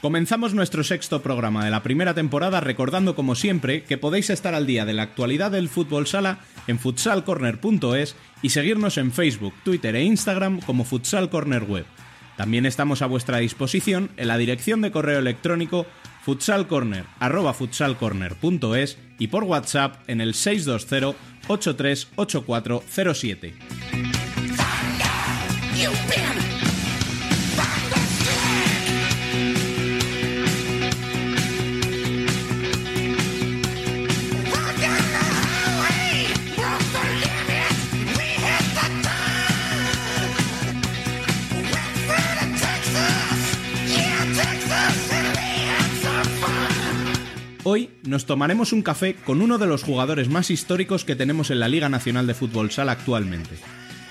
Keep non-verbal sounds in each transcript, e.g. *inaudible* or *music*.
Comenzamos nuestro sexto programa de la primera temporada recordando como siempre que podéis estar al día de la actualidad del fútbol sala en futsalcorner.es y seguirnos en Facebook, Twitter e Instagram como Futsal Corner Web. También estamos a vuestra disposición en la dirección de correo electrónico futsalcorner@futsalcorner.es y por WhatsApp en el 620 838407. Hoy nos tomaremos un café con uno de los jugadores más históricos que tenemos en la Liga Nacional de Fútbol Sala actualmente.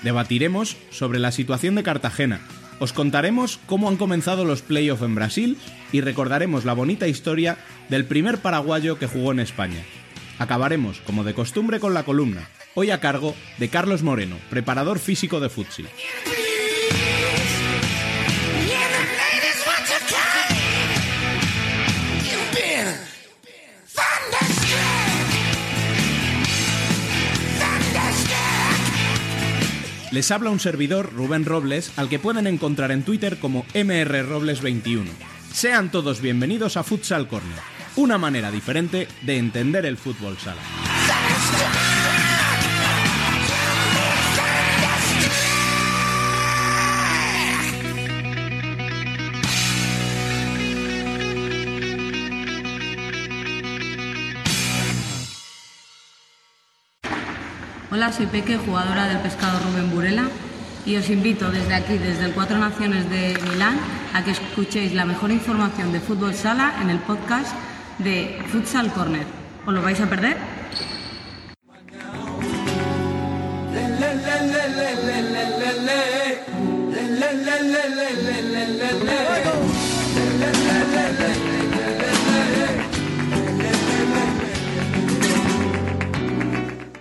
Debatiremos sobre la situación de Cartagena, os contaremos cómo han comenzado los playoffs en Brasil y recordaremos la bonita historia del primer paraguayo que jugó en España. Acabaremos, como de costumbre, con la columna, hoy a cargo de Carlos Moreno, preparador físico de futsal. Les habla un servidor, Rubén Robles, al que pueden encontrar en Twitter como mrrobles21. Sean todos bienvenidos a Futsal Corner, una manera diferente de entender el fútbol sala. Hola, soy Peque, jugadora del pescado Rubén Burela, y os invito desde aquí, desde el Cuatro Naciones de Milán, a que escuchéis la mejor información de fútbol sala en el podcast de Futsal Corner. ¿Os lo vais a perder?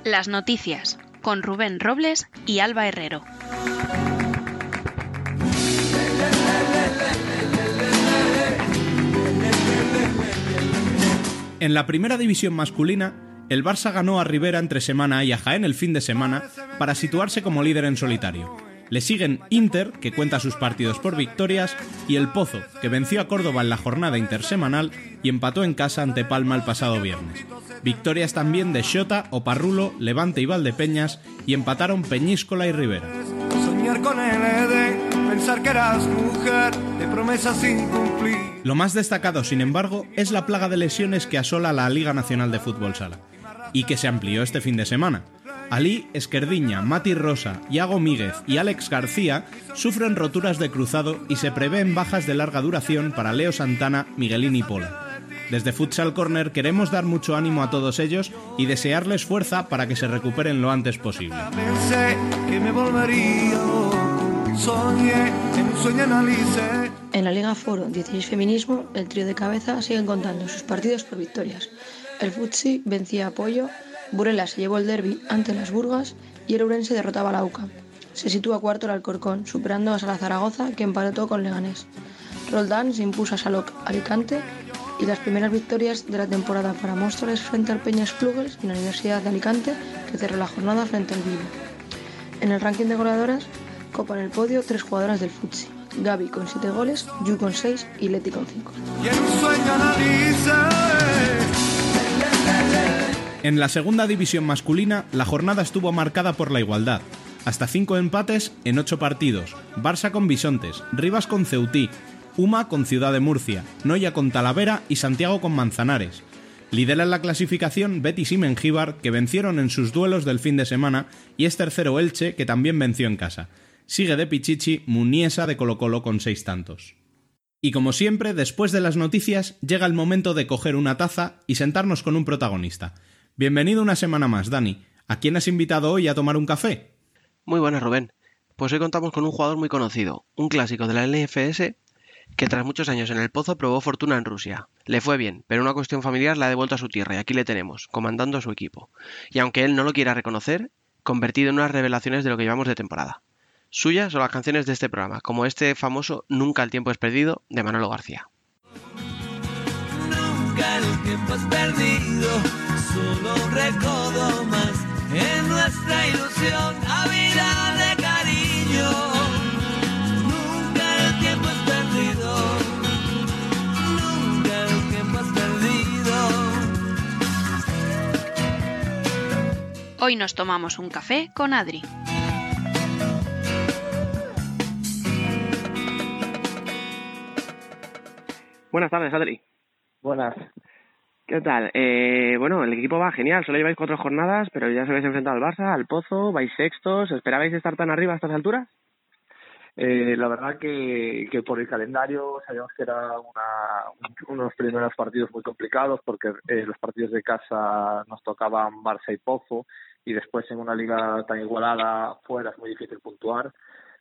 Las noticias con Rubén Robles y Alba Herrero. En la primera división masculina, el Barça ganó a Rivera entre semana y a Jaén el fin de semana para situarse como líder en solitario. Le siguen Inter, que cuenta sus partidos por victorias, y El Pozo, que venció a Córdoba en la jornada intersemanal y empató en casa ante Palma el pasado viernes. Victorias también de Xota, Oparrulo, Levante y Valdepeñas, y empataron Peñíscola y Rivera. Soñar con el Edén, pensar que eras mujer, de promesas sin cumplir. Lo más destacado, sin embargo, es la plaga de lesiones que asola la Liga Nacional de Fútbol Sala, y que se amplió este fin de semana. Ali Esquerdiña, Mati Rosa, Iago Míguez y Alex García sufren roturas de cruzado y se prevén bajas de larga duración para Leo Santana, Miguelín y Pola. Desde Futsal Corner queremos dar mucho ánimo a todos ellos y desearles fuerza para que se recuperen lo antes posible. En la Liga Foro 16 Feminismo, el trío de cabeza siguen contando sus partidos por victorias. El Futsi vencía a Pollo, Burela se llevó el derby ante las Burgas y el Urense derrotaba a la UCA. Se sitúa cuarto el Alcorcón, superando a Zaragoza, que empató con Leganés. Roldán se impuso a Saloc Alicante y las primeras victorias de la temporada para Móstoles frente al Peñas Plugels y la Universidad de Alicante, que cerró la jornada frente al Vivo. En el ranking de goleadoras, copan el podio tres jugadoras del Futsi. Gaby con 7 goles, Yu con 6 y Leti con 5. En la segunda división masculina, la jornada estuvo marcada por la igualdad. Hasta cinco empates en ocho partidos. Barça con Bisontes, Rivas con Ceutí, Uma con Ciudad de Murcia, Noya con Talavera y Santiago con Manzanares. Lideran la clasificación Betis y Mengíbar, que vencieron en sus duelos del fin de semana, y es tercero Elche, que también venció en casa. Sigue de Pichichi Muniesa de Colo Colo con seis tantos. Y como siempre, después de las noticias, llega el momento de coger una taza y sentarnos con un protagonista. Bienvenido una semana más, Dani. ¿A quién has invitado hoy a tomar un café? Muy buenas, Rubén. Pues hoy contamos con un jugador muy conocido, un clásico de la LFS que tras muchos años en el pozo probó fortuna en Rusia. Le fue bien, pero una cuestión familiar la ha devuelto a su tierra y aquí le tenemos, comandando a su equipo. Y aunque él no lo quiera reconocer, convertido en unas revelaciones de lo que llevamos de temporada. Suyas son las canciones de este programa, como este famoso Nunca el tiempo es perdido de Manolo García. Nunca el tiempo es perdido, solo un recodo más en nuestra ilusión, a vida de cariño. Nunca el tiempo es perdido, nunca el tiempo es perdido. Hoy nos tomamos un café con Adri. Buenas tardes, Adri. Buenas. ¿Qué tal? Eh, bueno, el equipo va genial, solo lleváis cuatro jornadas, pero ya os habéis enfrentado al Barça, al Pozo, vais sextos, ¿esperabais estar tan arriba a estas alturas? Eh, la verdad que, que por el calendario sabíamos que eran unos primeros partidos muy complicados porque eh, los partidos de casa nos tocaban Barça y Pozo y después en una liga tan igualada fuera es muy difícil puntuar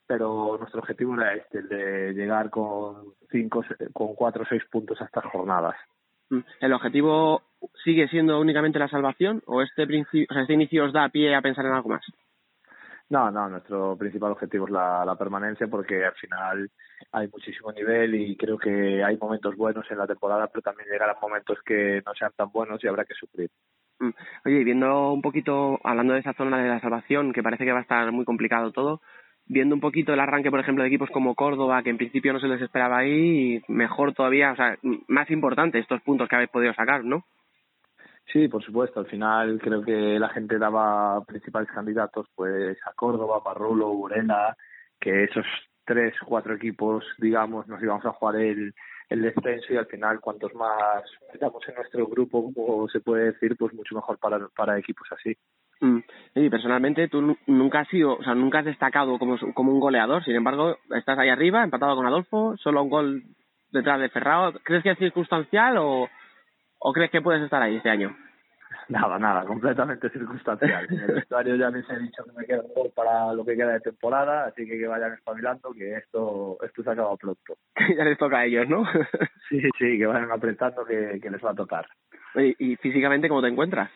pero nuestro objetivo era este, el de llegar con cinco, con cuatro o seis puntos a estas jornadas. Mm. ¿El objetivo sigue siendo únicamente la salvación o este, principio, o sea, este inicio os da pie a pensar en algo más? No, no, nuestro principal objetivo es la, la permanencia porque al final hay muchísimo nivel y creo que hay momentos buenos en la temporada, pero también llegarán momentos que no sean tan buenos y habrá que sufrir. Mm. Oye, y viendo un poquito, hablando de esa zona de la salvación, que parece que va a estar muy complicado todo, viendo un poquito el arranque, por ejemplo, de equipos como Córdoba, que en principio no se les esperaba ahí, mejor todavía, o sea, más importante estos puntos que habéis podido sacar, ¿no? Sí, por supuesto. Al final creo que la gente daba principales candidatos, pues a Córdoba, Parrulo, Burela, que esos tres, cuatro equipos, digamos, nos íbamos a jugar el, el descenso y al final cuantos más estamos en nuestro grupo, como se puede decir, pues mucho mejor para, para equipos así. Mm. Y personalmente tú nunca has sido, o sea, nunca has destacado como, como un goleador, sin embargo, estás ahí arriba, empatado con Adolfo, solo un gol detrás de Ferrao. ¿Crees que es circunstancial o, o crees que puedes estar ahí este año? Nada, nada, completamente circunstancial. *laughs* En el vestuario ya les he dicho que me queda un gol para lo que queda de temporada, así que que vayan espabilando, que esto, esto se acaba pronto. *laughs* ya les toca a ellos, ¿no? *laughs* sí, sí, que vayan apretando que, que les va a tocar. Oye, ¿y físicamente cómo te encuentras?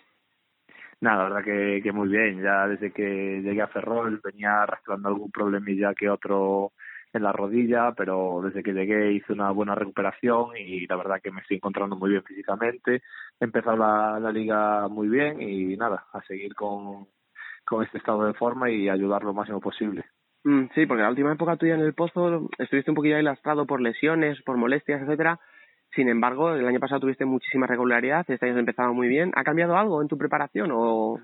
Nada, la verdad que, que muy bien. Ya desde que llegué a Ferrol venía arrastrando algún problemilla que otro en la rodilla, pero desde que llegué hice una buena recuperación y la verdad que me estoy encontrando muy bien físicamente. He empezado la, la liga muy bien y nada, a seguir con, con este estado de forma y ayudar lo máximo posible. Mm, sí, porque la última época tuya en el pozo estuviste un poquillo ahí lastrado por lesiones, por molestias, etcétera sin embargo, el año pasado tuviste muchísima regularidad, este año has empezado muy bien. ¿Ha cambiado algo en tu preparación o...?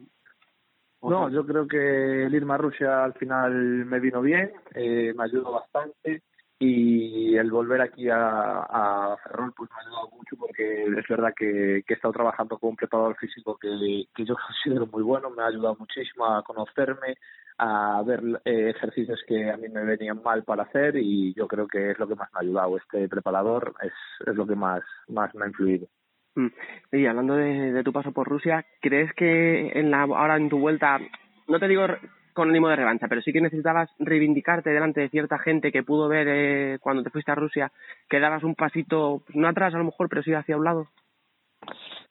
no, yo creo que el irme a Rusia al final me vino bien, eh, me ayudó bastante y el volver aquí a, a Ferrol pues me ha ayudado mucho porque es verdad que, que he estado trabajando con un preparador físico que, yo *laughs* considero muy bueno, me ha ayudado muchísimo a conocerme, a ver eh, ejercicios que a mí me venían mal para hacer y yo creo que es lo que más me ha ayudado. Este preparador es, es lo que más, más me ha influido. Mm. Y hablando de, de tu paso por Rusia, ¿crees que en la, ahora en tu vuelta, no te digo con ánimo de revancha, pero sí que necesitabas reivindicarte delante de cierta gente que pudo ver eh, cuando te fuiste a Rusia que dabas un pasito, no atrás a lo mejor, pero sí hacia un lado?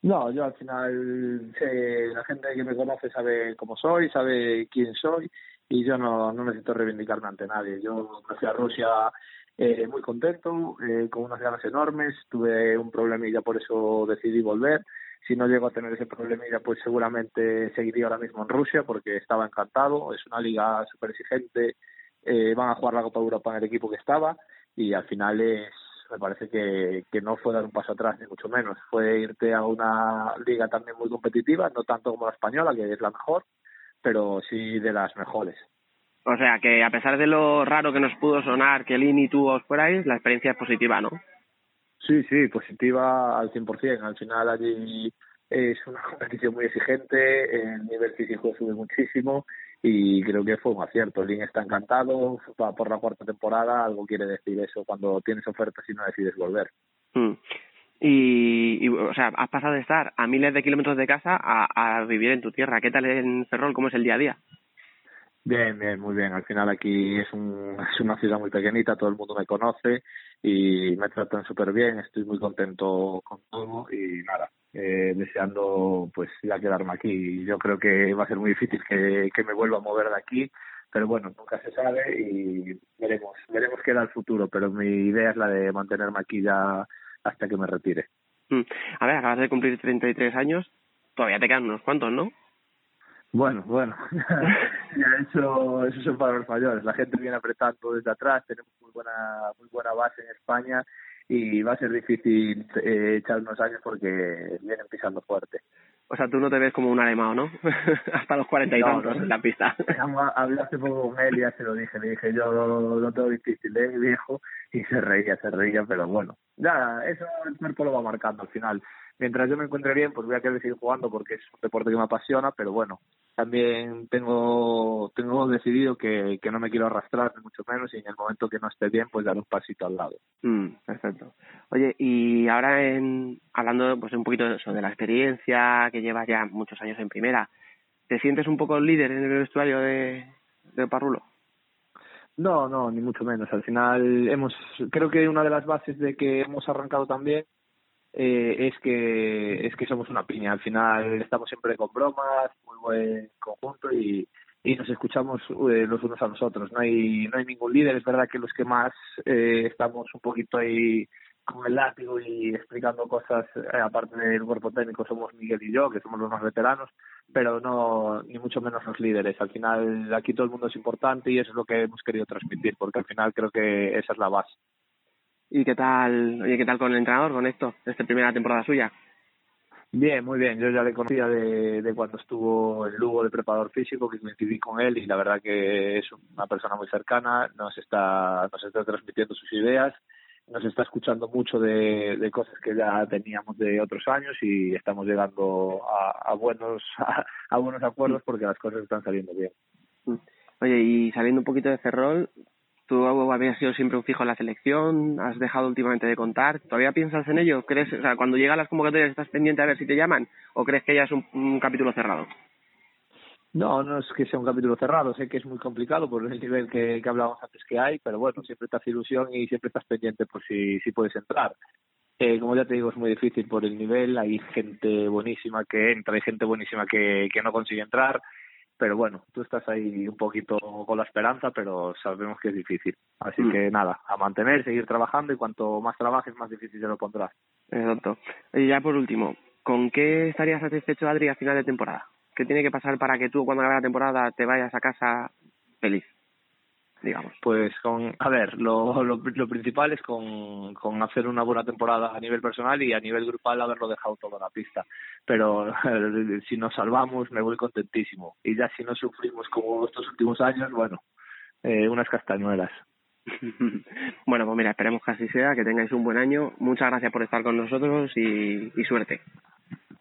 No, yo al final sé, la gente que me conoce sabe cómo soy, sabe quién soy y yo no, no necesito reivindicarme ante nadie. Yo me fui a Rusia eh, muy contento, eh, con unas ganas enormes, tuve un problemilla, por eso decidí volver. Si no llego a tener ese problemilla, pues seguramente seguiría ahora mismo en Rusia porque estaba encantado. Es una liga súper exigente, eh, van a jugar la Copa de Europa en el equipo que estaba y al final es me parece que, que no fue dar un paso atrás, ni mucho menos. Fue irte a una liga también muy competitiva, no tanto como la española, que es la mejor, pero sí de las mejores. O sea, que a pesar de lo raro que nos pudo sonar que Lini y tú os fuerais, la experiencia es positiva, ¿no? Sí, sí, positiva al 100%. Al final allí es una *laughs* competición muy exigente, el nivel físico sube muchísimo y creo que fue un acierto. Lin está encantado, va por la cuarta temporada, algo quiere decir eso cuando tienes ofertas y no decides volver. Mm. Y, y, o sea, has pasado de estar a miles de kilómetros de casa a, a vivir en tu tierra. ¿Qué tal en Ferrol? ¿Cómo es el día a día? Bien, bien, muy bien. Al final aquí es, un, *laughs* es una ciudad muy pequeñita, todo el mundo me conoce y me tratan súper bien. Estoy muy contento con todo y nada, eh, deseando pues ya quedarme aquí. Yo creo que va a ser muy difícil que, que me vuelva a mover de aquí, pero bueno, nunca se sabe y veremos, veremos qué da el futuro. Pero mi idea es la de mantenerme aquí ya hasta que me retire. Mm. A ver, acabas de cumplir 33 años, todavía te quedan unos cuantos, ¿no? Bueno, bueno, *laughs* eso, eso son palabras mayores. La gente viene apretando desde atrás, tenemos muy buena, muy buena base en España y va a ser difícil eh, echar unos años porque vienen pisando fuerte. O sea, tú no te ves como un alemán, ¿no? *laughs* Hasta los cuarenta y tantos en la pista. Hablé hace poco con él y ya se lo dije. Le dije, yo lo, lo tengo difícil, ¿eh, viejo? Y se reía, se reía, pero bueno. Ya, eso el cuerpo lo va marcando al final mientras yo me encuentre bien, pues voy a querer seguir jugando porque es un deporte que me apasiona, pero bueno, también tengo tengo decidido que, que no me quiero arrastrar, ni mucho menos, y en el momento que no esté bien, pues dar un pasito al lado. Mm, perfecto. Oye, y ahora en, hablando pues un poquito de eso, de la experiencia que llevas ya muchos años en primera, ¿te sientes un poco el líder en el vestuario de, de Parrulo? No, no, ni mucho menos. Al final hemos, creo que una de las bases de que hemos arrancado también eh, es que es que somos una piña. Al final estamos siempre con bromas, muy buen conjunto y, y nos escuchamos eh, los unos a los otros. No hay no hay ningún líder. Es verdad que los que más eh, estamos un poquito ahí con el látigo y explicando cosas eh, aparte del cuerpo técnico somos Miguel y yo que somos los más veteranos pero no ni mucho menos los líderes al final aquí todo el mundo es importante y eso es lo que hemos querido transmitir porque al final creo que esa es la base ¿Y qué tal, oye, qué tal con el entrenador, con esto, esta primera temporada suya? Bien, muy bien. Yo ya le conocía de, de cuando estuvo en Lugo de preparador físico, que coincidí con él y la verdad que es una persona muy cercana, nos está, nos está transmitiendo sus ideas, nos está escuchando mucho de, de cosas que ya teníamos de otros años y estamos llegando a, a buenos *laughs* a, a buenos acuerdos porque las cosas están saliendo bien. Oye, y saliendo un poquito de Ferrol, tú habías sido siempre un fijo en la selección, has dejado últimamente de contar, ¿todavía piensas en ello? ¿Crees, o sea, cuando llegan las convocatorias estás pendiente a ver si te llaman o crees que ya es un, capítulo cerrado? No, no es que sea un capítulo cerrado, sé que es muy complicado por el nivel que, que hablábamos antes que hay, pero bueno, siempre te hace ilusión y siempre estás pendiente por si, si puedes entrar. Eh, como ya te digo, es muy difícil por el nivel, hay gente buenísima que entra, hay gente buenísima que, que no consigue entrar, pero bueno, tú estás ahí un poquito con la esperanza, pero sabemos que es difícil. Así mm. que nada, a mantener, seguir trabajando y cuanto más trabajes, más difícil se lo pondrás. Exacto. Y ya por último, ¿con qué estarías satisfecho, Adri, a final de temporada? ¿Qué tiene que pasar para que tú, cuando acabe la temporada, te vayas a casa feliz? Digamos? Pues con, a ver, lo, lo, lo, principal es con, con hacer una buena temporada a nivel personal y a nivel grupal haberlo dejado todo en la pista. Pero *laughs* si nos salvamos me voy contentísimo. Y ya si no sufrimos como estos últimos años, bueno, eh, unas castañuelas. *laughs* bueno, pues mira, esperemos que así sea, que tengáis un buen año. Muchas gracias por estar con nosotros y, y suerte.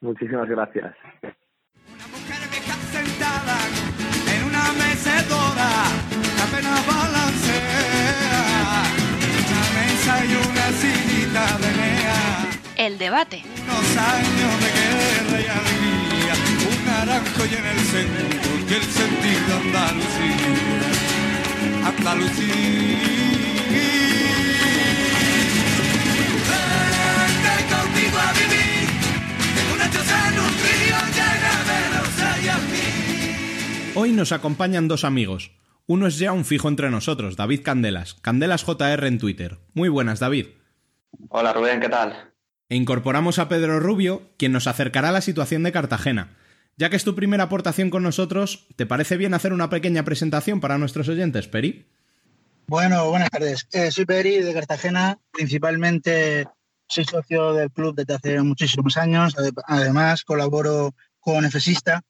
Muchísimas gracias. El debate. Unos años de guerra y alegría. Un naranjo y en el centro y el sentido Andalucía. Andalucía. Vente conmigo a vivir. Tengo una choza en un río llena de rosa y almíbar. Hoy nos acompañan dos amigos. Uno es ya un fijo entre nosotros, David Candelas. Candelas JR en Twitter. Muy buenas, David. Hola, Rubén, ¿qué tal? E incorporamos a Pedro Rubio, quien nos acercará a la situación de Cartagena. Ya que es tu primera aportación con nosotros, ¿te parece bien hacer una pequeña presentación para nuestros oyentes, Peri? Bueno, buenas tardes. Eh, soy Peri de Cartagena, principalmente soy socio del club desde hace muchísimos años. Además, colaboro con EFESISTA.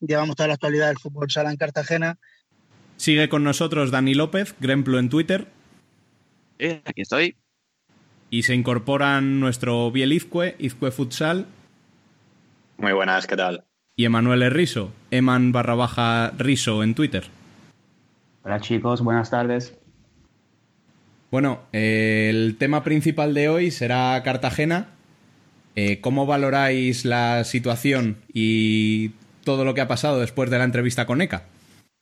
Llevamos toda la actualidad del fútbol sala en Cartagena Sigue con nosotros Dani López, Gremplo en Twitter. Eh, aquí estoy. Y se incorporan nuestro Biel Izcue, Izcue Futsal. Muy buenas, ¿qué tal? Y Emanuel Riso, Eman barra baja Riso en Twitter. Hola chicos, buenas tardes. Bueno, eh, el tema principal de hoy será Cartagena. Eh, ¿Cómo valoráis la situación y todo lo que ha pasado después de la entrevista con ECA?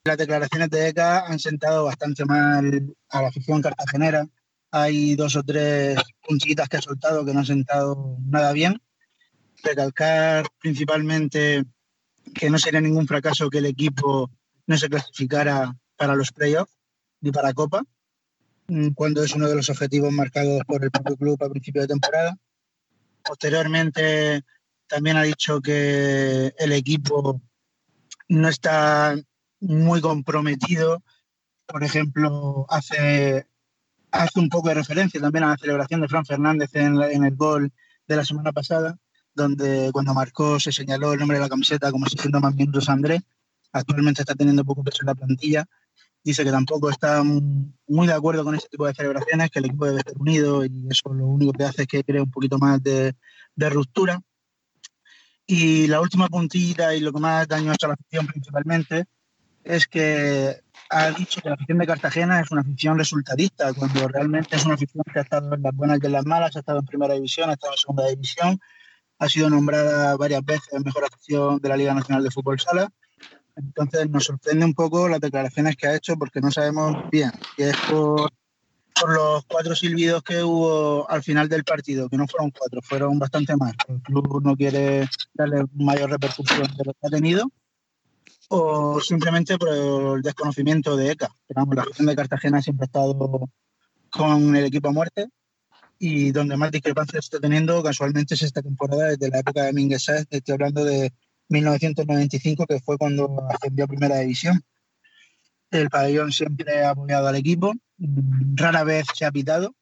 Las declaraciones de ECA han sentado bastante mal a la afición cartagenera. Hay dos o tres puntitas que ha soltado que no han sentado nada bien. Recalcar principalmente que no sería ningún fracaso que el equipo no se clasificara para los playoffs ni para Copa, mm, cuando es uno de los objetivos marcados por el propio club a principio de temporada. Posteriormente también ha dicho que el equipo no está muy comprometido. Por ejemplo, hace, hace un poco de referencia también a la celebración de Fran Fernández en, en el gol de la semana pasada, donde cuando marcó se señaló el nombre de la camiseta como si siendo más minutos Andrés. Actualmente está teniendo poco peso en la plantilla. Dice que tampoco está muy de acuerdo con este tipo de celebraciones, que el equipo debe estar unido y eso lo único que hace es que cree un poquito más de, de ruptura. Y la última puntilla y lo que más daño ha hecho a la afición principalmente es que ha dicho que la afición de Cartagena es una afición resultadista, cuando realmente es una afición que ha estado en las buenas y en las malas, ha estado en primera división, ha estado en segunda división, ha sido nombrada varias veces mejor afición de la Liga Nacional de Fútbol Sala. Entonces nos sorprende un poco las declaraciones que ha hecho porque no sabemos bien si es por, por los cuatro silbidos que hubo al final del partido, que no fueron cuatro, fueron bastante más. El club no quiere darle mayor repercusión de lo que ha tenido o simplemente por el desconocimiento de ECA. Pero, la afición de Cartagena siempre ha estado con el equipo a muerte y donde más discrepancias está teniendo casualmente es esta temporada desde la época de Mínguez Sáez, estoy hablando de 1995, que fue cuando ascendió a Primera División. El pabellón siempre ha apoyado al equipo, rara vez se ha pitado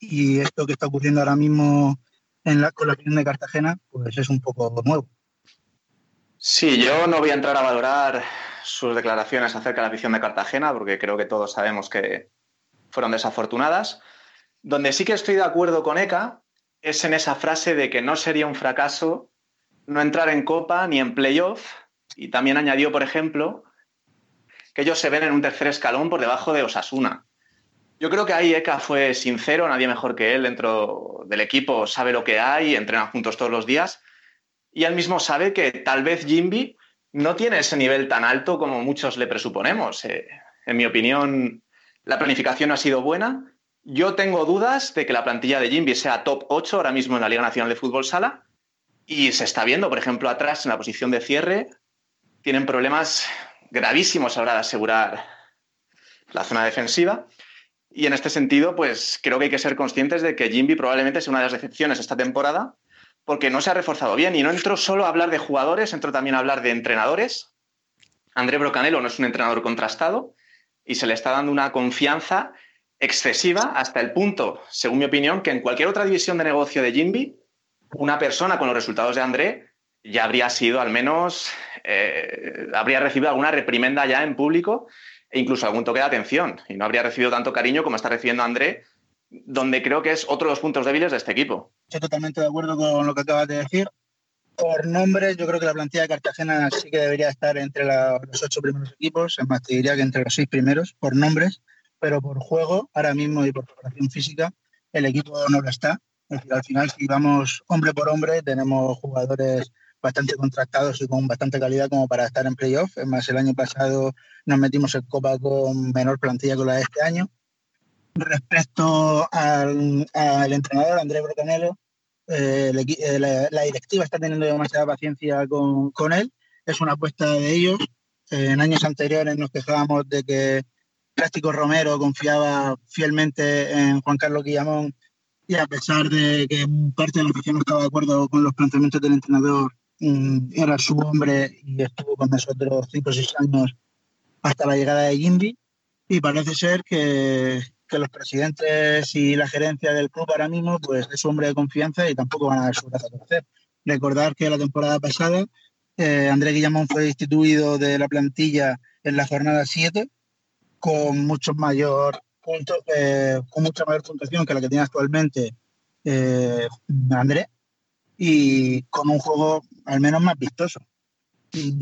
y esto que está ocurriendo ahora mismo en la, con la de Cartagena pues es un poco nuevo. Sí, yo no voy a entrar a valorar sus declaraciones acerca de la afición de Cartagena, porque creo que todos sabemos que fueron desafortunadas. Donde sí que estoy de acuerdo con Eka es en esa frase de que no sería un fracaso no entrar en Copa ni en playoff. Y también añadió, por ejemplo, que ellos se ven en un tercer escalón por debajo de Osasuna. Yo creo que ahí Eka fue sincero, nadie mejor que él dentro del equipo sabe lo que hay, entrenan juntos todos los días y él mismo sabe que tal vez Jimby no tiene ese nivel tan alto como muchos le presuponemos. Eh, en mi opinión, la planificación ha sido buena. Yo tengo dudas de que la plantilla de Jimby sea top 8 ahora mismo en la Liga Nacional de Fútbol Sala. Y se está viendo, por ejemplo, atrás en la posición de cierre, tienen problemas gravísimos ahora de asegurar la zona defensiva. Y en este sentido, pues creo que hay que ser conscientes de que Jimby probablemente sea una de las decepciones esta temporada porque no se ha reforzado bien. Y no entro solo a hablar de jugadores, entro también a hablar de entrenadores. André Brocanelo no es un entrenador contrastado y se le está dando una confianza excesiva hasta el punto, según mi opinión, que en cualquier otra división de negocio de Jimby, una persona con los resultados de André ya habría sido al menos, eh, habría recibido alguna reprimenda ya en público e incluso algún toque de atención y no habría recibido tanto cariño como está recibiendo André donde creo que es otro de los puntos débiles de este equipo. Estoy totalmente de acuerdo con lo que acabas de decir. Por nombres, yo creo que la plantilla de Cartagena sí que debería estar entre los ocho primeros equipos, es más, te diría que entre los seis primeros, por nombres, pero por juego, ahora mismo y por preparación física, el equipo no lo está. Al final, si vamos hombre por hombre, tenemos jugadores bastante contratados y con bastante calidad como para estar en playoff. Es más, el año pasado nos metimos en Copa con menor plantilla que la de este año respecto al, entrenador Andrés Brocanelo, eh, eh, la, directiva está teniendo demasiada paciencia con, él, es una apuesta de ellos. en años anteriores nos quejábamos de que Plástico Romero confiaba fielmente en Juan Carlos Guillamón y a pesar de que parte de la afición no estaba de acuerdo con los planteamientos del entrenador, mm, era su hombre y estuvo con nosotros cinco o seis años hasta la llegada de Jimby. Y parece ser que, que los presidentes y la gerencia del club ahora mismo, pues es hombre de confianza y tampoco van a dar su brazo a torcer. Recordar que la temporada pasada eh, André Guillamón fue destituido de la plantilla en la jornada 7 con mucho mayor punto, eh, con mucha mayor puntuación que la que tiene actualmente eh, André. y con un juego al menos más vistoso.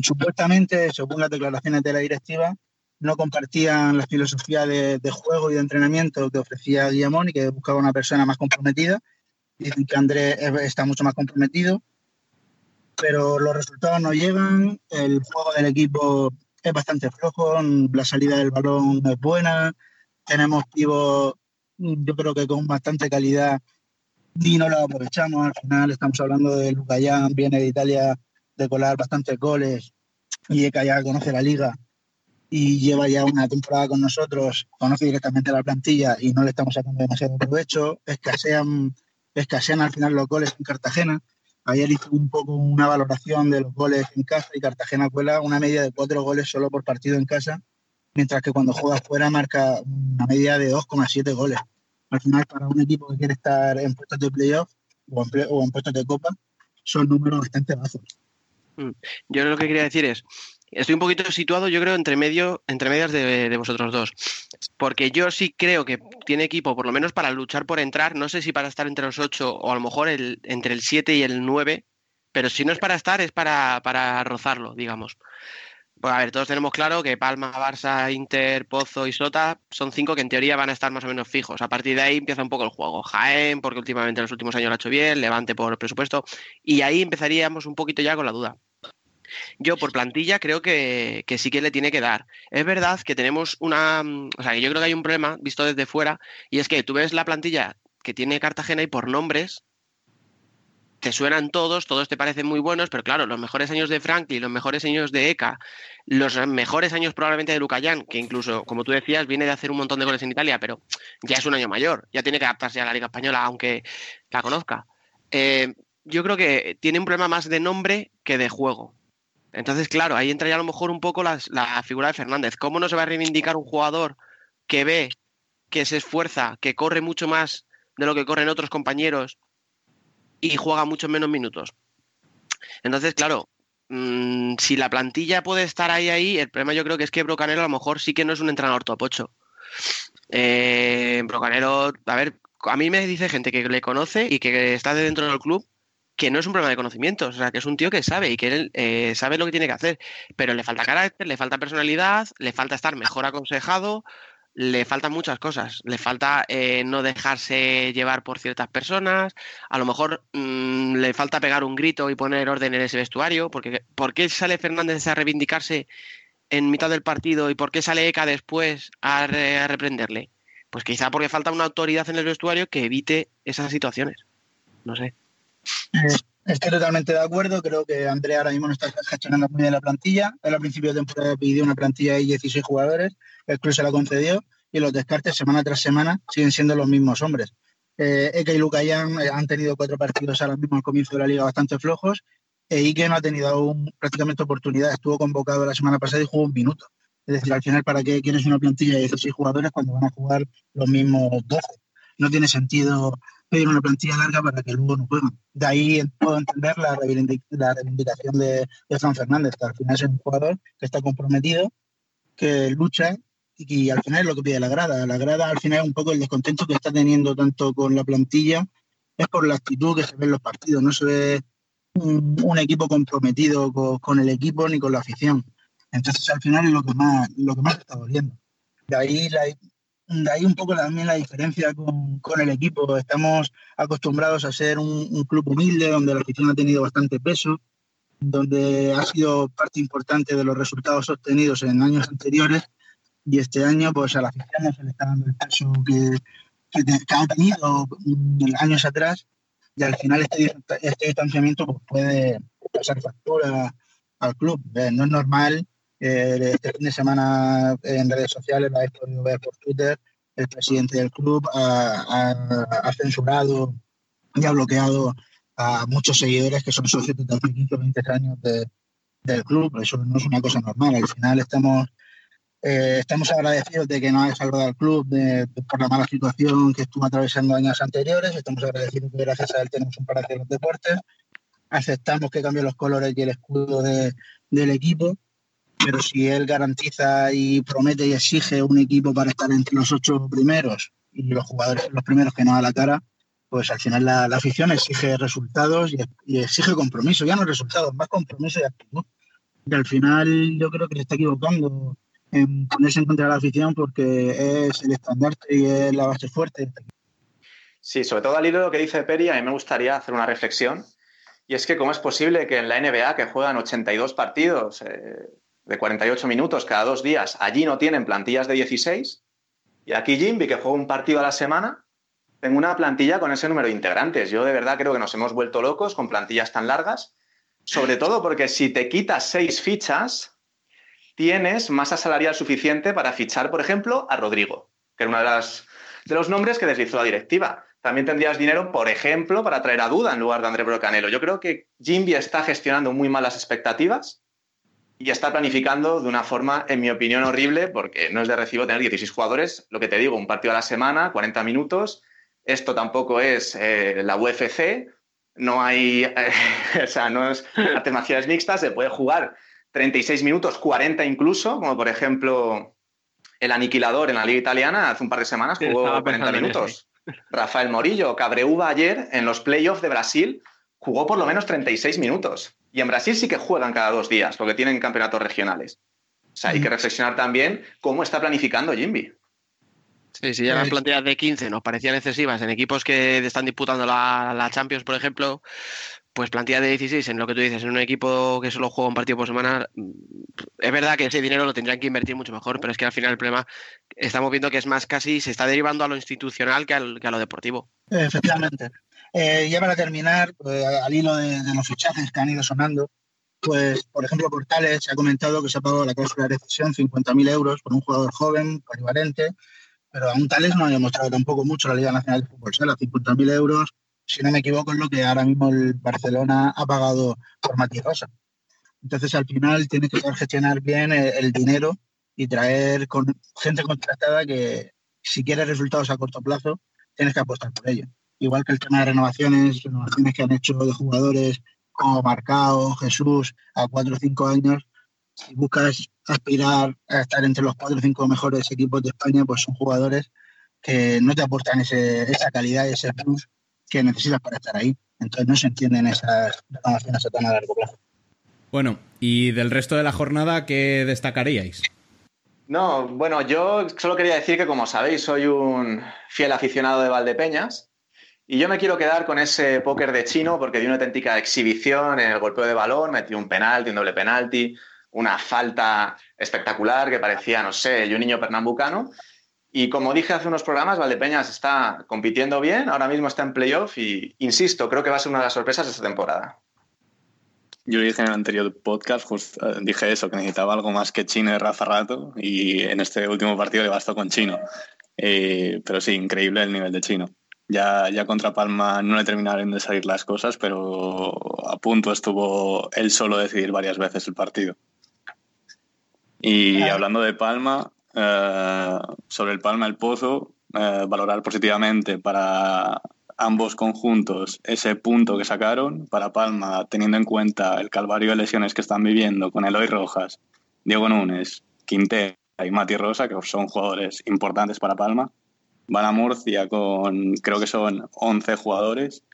supuestamente, según las declaraciones de la directiva, no compartían la filosofía de, juego y de entrenamiento que ofrecía Guillamón y que buscaba una persona más comprometida. Dicen que Andrés está mucho más comprometido, pero los resultados no llegan, el juego del equipo es bastante flojo, la salida del balón es buena, tenemos pibos, yo creo que con bastante calidad y no lo aprovechamos. Al final estamos hablando de Lucayán, viene de Italia de colar bastantes goles y Eka ya conoce la liga y lleva ya una temporada con nosotros, conoce directamente la plantilla y no le estamos sacando demasiado provecho. Escasean, escasean al final los goles en Cartagena. Ayer hizo un poco una valoración de los goles en casa y Cartagena cuela una media de cuatro goles solo por partido en casa, mientras que cuando juega fuera marca una media de 2,7 goles. Al final, para un equipo que quiere estar en puestos de playoff o, o en puestos de copa, son números bastante bajos. Mm. Yo lo que quería decir es, estoy un poquito situado, yo creo, entre medio, entre medias de, vosotros dos. Porque yo sí creo que tiene equipo, por lo menos para luchar por entrar, no sé si para estar entre los ocho o a lo mejor el, entre el siete y el nueve, pero si no es para estar, es para, para rozarlo, digamos. Pues a ver, todos tenemos claro que Palma, Barça, Inter, Pozo y Sota son cinco que en teoría van a estar más o menos fijos. A partir de ahí empieza un poco el juego. Jaén, porque últimamente en los últimos años lo ha hecho bien, Levante por presupuesto, y ahí empezaríamos un poquito ya con la duda. Yo por plantilla creo que, sí que le tiene que dar. Es verdad que tenemos una... Mm, o sea, que yo creo que hay un problema visto desde fuera y es que tú ves la plantilla que tiene Cartagena y por nombres te suenan todos, todos te parecen muy buenos, pero claro, los mejores años de Franklin, los mejores años de Eka, los mejores años probablemente de Lucayán, que incluso, como tú decías, viene de hacer un montón de goles en Italia, pero ya es un año mayor, ya tiene que adaptarse a la Liga Española, aunque la conozca. Eh, yo creo que tiene un problema más de nombre que de juego. Entonces, claro, ahí entra ya a lo mejor un poco la, figura de Fernández. ¿Cómo no se va a reivindicar un jugador que ve, que se esfuerza, que corre mucho más de lo que corren otros compañeros y juega muchos menos minutos? Entonces, claro, mm, si la plantilla puede estar ahí, ahí, el problema yo creo que es que Brocanero a lo mejor sí que no es un entrenador top 8. Eh, Brocanero, a ver, a mí me dice gente que le conoce y que está dentro del club que no es un problema de conocimientos, o sea, que es un tío que sabe y que él eh, sabe lo que tiene que hacer, pero le falta carácter, le falta personalidad, le falta estar mejor aconsejado, le faltan muchas cosas, le falta eh, no dejarse llevar por ciertas personas, a lo mejor mm, le falta pegar un grito y poner orden en ese vestuario, porque ¿por qué sale Fernández a reivindicarse en mitad del partido y por qué sale Eka después a, a reprenderle? Pues quizá porque falta una autoridad en el vestuario que evite esas situaciones. No sé. Eh, estoy totalmente de acuerdo. Creo que Andrea ahora mismo no está gestionando muy bien la plantilla. Él al principio de temporada pidió una plantilla de 16 jugadores. El club se la concedió y los descartes semana tras semana siguen siendo los mismos hombres. Eh, Eke y Lucayán eh, han tenido cuatro partidos ahora mismo al comienzo de la liga bastante flojos. E Ike no ha tenido aún prácticamente oportunidad. Estuvo convocado la semana pasada y jugó un minuto. Es decir, al final, ¿para qué quieres una plantilla de 16 jugadores cuando van a jugar los mismos 12? No tiene sentido pedir una plantilla larga para que luego no jueguen. De ahí puedo entender la, reivindicación de, de Fernández, que al final es un jugador que está comprometido, que lucha y, al final es lo que pide la grada. La grada al final es un poco el descontento que está teniendo tanto con la plantilla, es por la actitud que se ve en los partidos, no se ve un, equipo comprometido con, el equipo ni con la afición. Entonces al final es lo que más, lo que más está doliendo. De ahí la, de ahí un poco también la diferencia con, el equipo. Estamos acostumbrados a ser un, club humilde, donde la afición ha tenido bastante peso, donde ha sido parte importante de los resultados obtenidos en años anteriores. Y este año, pues a la afición no se le está dando el peso que, ha tenido años atrás. Y al final este, este distanciamiento pues, puede pasar factura al club. Eh, no es normal este fin de semana en redes sociales, lo habéis podido ver por Twitter, el presidente del club ha, censurado y ha bloqueado a muchos seguidores que son socios de 15 o 20 años del club. Eso no es una cosa normal. Al final estamos, eh, estamos agradecidos de que no haya salvado al club por la mala situación que estuvo atravesando años anteriores. Estamos agradecidos que gracias a él tenemos un par de los deportes. Aceptamos que cambie los colores y el escudo del equipo pero si él garantiza y promete y exige un equipo para estar entre los ocho primeros y los jugadores los primeros que no da la cara, pues al final la, afición exige resultados y, exige compromiso, ya no resultados, más compromiso y actitud. Y al final yo creo que se está equivocando en ponerse en contra de la afición porque es el estandarte y es la base fuerte. Sí, sobre todo al hilo de lo que dice Peri, a mí me gustaría hacer una reflexión. Y es que cómo es posible que en la NBA, que juegan 82 partidos eh, de 48 minutos cada dos días, allí no tienen plantillas de 16, y aquí Jimby, que juega un partido a la semana, tengo una plantilla con ese número de integrantes. Yo de verdad creo que nos hemos vuelto locos con plantillas tan largas, sobre todo porque si te quitas seis fichas, tienes masa salarial suficiente para fichar, por ejemplo, a Rodrigo, que era uno de, las, de los nombres que deslizó la directiva. También tendrías dinero, por ejemplo, para traer a Duda en lugar de André Brocanelo. Yo creo que Jimby está gestionando muy mal las expectativas y está planificando de una forma, en mi opinión, horrible, porque no es de recibo tener 16 jugadores. Lo que te digo, un partido a la semana, 40 minutos, esto tampoco es eh, la UFC, no hay, *laughs* o sea, no es artes marciales mixtas, se puede jugar 36 minutos, 40 incluso, como por ejemplo el aniquilador en la liga italiana hace un par de semanas jugó 40 minutos. Rafael Morillo, Cabreuba ayer en los playoffs de Brasil jugó por lo menos 36 minutos. Y en Brasil sí que juegan cada dos días, porque tienen campeonatos regionales. O sea, hay que reflexionar también cómo está planificando Jimby. Sí, sí, ya las plantillas de 15 nos parecían excesivas en equipos que están disputando la, Champions, por ejemplo, pues plantilla de 16 en lo que tú dices, en un equipo que solo juega un partido por semana, mm, es verdad que ese dinero lo tendrían que invertir mucho mejor, pero es que al final el problema estamos viendo que es más casi, se está derivando a lo institucional que, a lo deportivo. Efectivamente. Eh, ya para terminar, pues, al hilo de, de, los fichajes que han ido sonando, pues, por ejemplo, Portales se ha comentado que se ha pagado la cláusula de recesión 50.000 euros por un jugador joven, polivalente, pero aún Tales no ha demostrado tampoco mucho la Liga Nacional de Fútbol Sala, 50.000 euros, si no me equivoco, es lo que ahora mismo el Barcelona ha pagado por Matías Rosa. Entonces, al final, tiene que saber gestionar bien el, dinero y traer con, gente contratada que, si quiere resultados a corto plazo, tienes que apostar por ello. Igual que el tema de renovaciones, renovaciones que han hecho de jugadores como Marcao, Jesús, a cuatro o cinco años, si buscas aspirar a estar entre los cuatro o cinco mejores equipos de España, pues son jugadores que no te aportan esa calidad y ese plus que necesitas para estar ahí. Entonces no se entienden esas reclamaciones a tan a largo plazo. Bueno, ¿y del resto de la jornada qué destacaríais? No, bueno, yo solo quería decir que como sabéis soy un fiel aficionado de Valdepeñas y yo me quiero quedar con ese póker de chino porque dio una auténtica exhibición en el golpeo de balón, metió un penalti, un doble penalti, una falta espectacular que parecía, no sé, yo un niño pernambucano. Y como dije hace unos programas, Valdepeñas está compitiendo bien, ahora mismo está en playoff y, insisto, creo que va a ser una de las sorpresas de esta temporada. Yo dije en el anterior podcast, eh, dije eso, que necesitaba algo más que Chino de Rafa Rato y en este último partido le bastó con Chino. Eh, pero sí, increíble el nivel de Chino. Ya, ya contra Palma no le terminaron de salir las cosas, pero a punto estuvo él solo decidir varias veces el partido. Y hablando de Palma, eh, sobre el Palma el Pozo, eh, valorar positivamente para ambos conjuntos ese punto que sacaron. Para Palma, teniendo en cuenta el calvario de lesiones que están viviendo con Eloy Rojas, Diego Núñez, Quintero y Mati Rosa, que son jugadores importantes para Palma. Van a Murcia con, creo que son 11 jugadores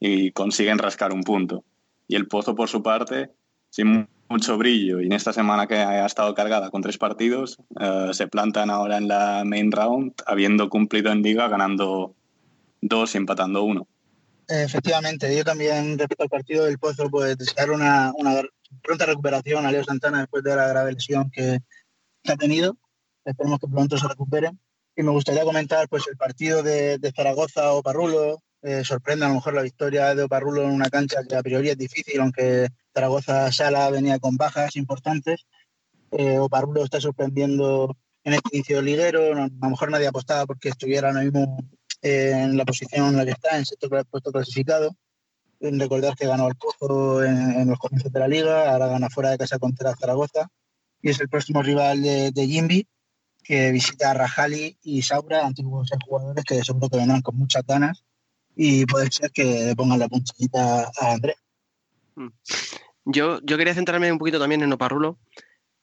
y consiguen rascar un punto. Y el Pozo, por su parte, sin mucho brillo y en esta semana que ha estado cargada con tres partidos, eh, se plantan ahora en la main round, habiendo cumplido en liga, ganando dos y empatando uno. Efectivamente, yo también respecto al partido del Pozo, pues desear una, una pronta recuperación a Leo Santana después de la grave lesión que, ha tenido. Esperemos que pronto se recupere. Y me gustaría comentar pues el partido de, Zaragoza o Parrulo, eh, sorprende a lo mejor la victoria de Oparrulo en una cancha que a priori es difícil, aunque Zaragoza Sala venía con bajas importantes. Eh, Oparrulo está sorprendiendo en este inicio liguero, a lo mejor nadie apostaba porque estuviera ahora mismo eh, en la posición en la que está, en sexto puesto clasificado. Recordar que ganó el Pozo en, los comienzos de la liga, ahora gana fuera de casa contra Zaragoza y es el próximo rival de, de Jimby, que visita a Rajali y Saura, antiguos jugadores que seguro que vendrán con muchas ganas y puede ser que le pongan la puntita a Andrés. Mm. Yo, yo quería centrarme un poquito también en Oparrulo,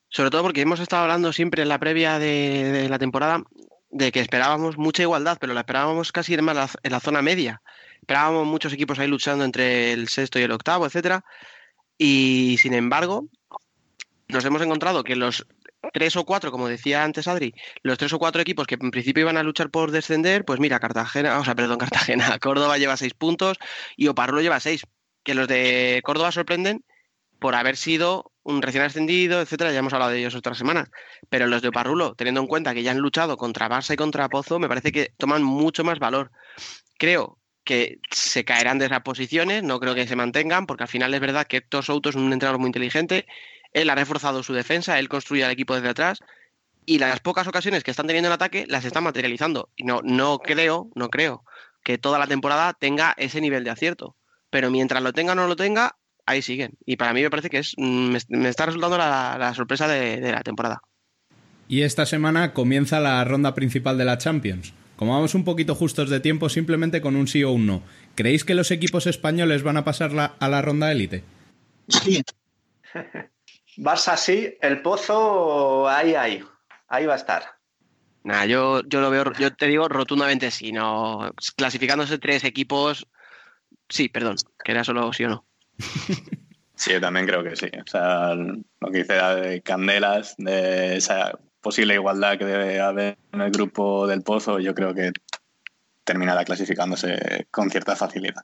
sobre todo porque hemos estado hablando siempre en la previa de, la temporada de que esperábamos mucha igualdad, pero la esperábamos casi más en la zona media. esperábamos muchos equipos ahí luchando entre el sexto y el octavo, etcétera. Y sin embargo, nos hemos encontrado que los tres o cuatro, como decía antes Adri, los tres o cuatro equipos que en principio iban a luchar por descender, pues mira, Cartagena, o sea, perdón, Cartagena, *laughs* Córdoba lleva seis puntos y Oparrulo lleva seis. Que los de Córdoba sorprenden por haber sido un recién ascendido, etcétera, ya hemos hablado de ellos otras semanas. Pero los de Oparrulo, teniendo en cuenta que ya han luchado contra Barça y contra Pozo, me parece que toman mucho más valor. Creo que se caerán de esas posiciones, no creo que se mantengan, porque al final es verdad que Héctor Souto es un entrenador muy inteligente, él ha reforzado su defensa, él construye el equipo desde atrás, y las pocas ocasiones que están teniendo en ataque las están materializando. Y no, no creo, no creo que toda la temporada tenga ese nivel de acierto. Pero mientras lo tenga o no lo tenga, ahí siguen. Y para mí me parece que es me, me está resultando la, la sorpresa de, de la temporada. Y esta semana comienza la ronda principal de la Champions. Como vamos un poquito justos de tiempo, simplemente con un sí o un no. ¿Creéis que los equipos españoles van a pasar la- a la ronda élite? Sí, *laughs* Barça sí, el Pozo ahí, ahí. Ahí va a estar. Nada, yo, yo lo veo, yo te digo rotundamente sí, no. Clasificándose tres equipos, sí, perdón, que era solo sí o no. *laughs* Sí, yo también creo que sí. O sea, lo que dice de Candelas, de esa posible igualdad que debe haber en el grupo del Pozo, yo creo que terminará clasificándose con cierta facilidad.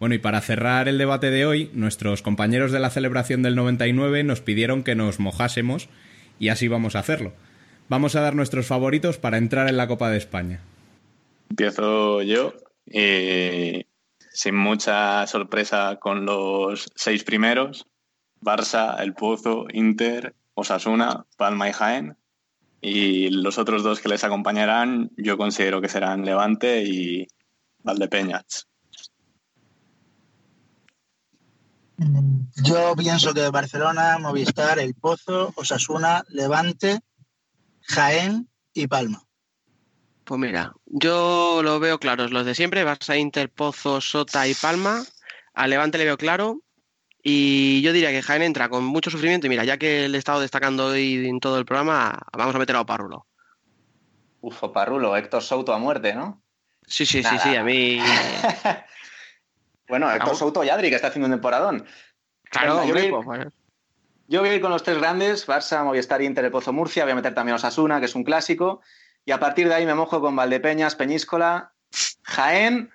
Bueno, y para cerrar el debate de hoy, nuestros compañeros de la celebración del 99 nos pidieron que nos mojásemos y así vamos a hacerlo. Vamos a dar nuestros favoritos para entrar en la Copa de España. Empiezo yo sin mucha sorpresa con los seis primeros, Barça, El Pozo, Inter, Osasuna, Palma y Jaén. Y los otros dos que les acompañarán yo considero que serán Levante y Valdepeñas. Yo pienso que Barcelona, Movistar, El Pozo, Osasuna, Levante, Jaén y Palma. Pues mira, yo lo veo claros, los de siempre, Barça, Inter, Pozo, Sota y Palma. A Levante le veo claro. Y yo diría que Jaén entra con mucho sufrimiento. Y mira, ya que le he estado destacando hoy en todo el programa, vamos a meter a Oparrulo. Uf, Parrulo, Héctor Souto a muerte, ¿no? Sí, sí, Nada. sí, sí, a mí. *laughs* Bueno, Héctor. Souto y Adri, que está haciendo un temporadón. Claro, Venga, yo hombre, voy- pues, bueno. Yo voy a ir con los tres grandes, Barça, Movistar, Inter, El Pozo, Murcia. Voy a meter también Osasuna, que es un clásico. Y a partir de ahí me mojo con Valdepeñas, Peñíscola, Jaén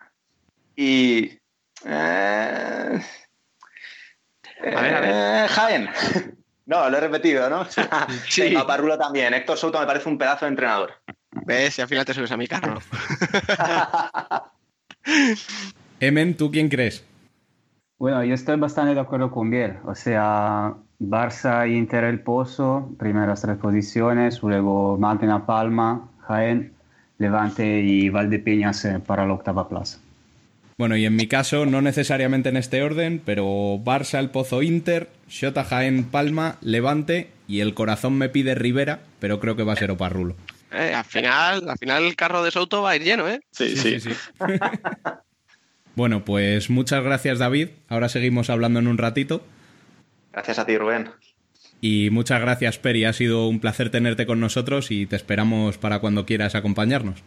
y... eh, A ver, a ver. eh, Jaén. *laughs* No, lo he repetido, ¿no? Sí. *laughs* Venga, Parrulo también. Héctor Souto me parece un pedazo de entrenador. ¿Ves? Y al final te subes a mi carro. *laughs* Emen, ¿tú quién crees? Bueno, yo estoy bastante de acuerdo con Biel. O sea, Barça, Inter, El Pozo, primeras tres posiciones, luego Magna, Palma, Jaén, Levante y Valdepeñas para la octava plaza. Bueno, y en mi caso, no necesariamente en este orden, pero Barça, El Pozo, Inter, Xota, Jaén, Palma, Levante y el corazón me pide Rivera, pero creo que va a ser Oparrulo. Eh, al, final, al final el carro de Souto va a ir lleno, ¿eh? Sí, sí. *laughs* Bueno, pues muchas gracias David. Ahora seguimos hablando en un ratito. Gracias a ti, Rubén. Y muchas gracias Peri, ha sido un placer tenerte con nosotros y te esperamos para cuando quieras acompañarnos.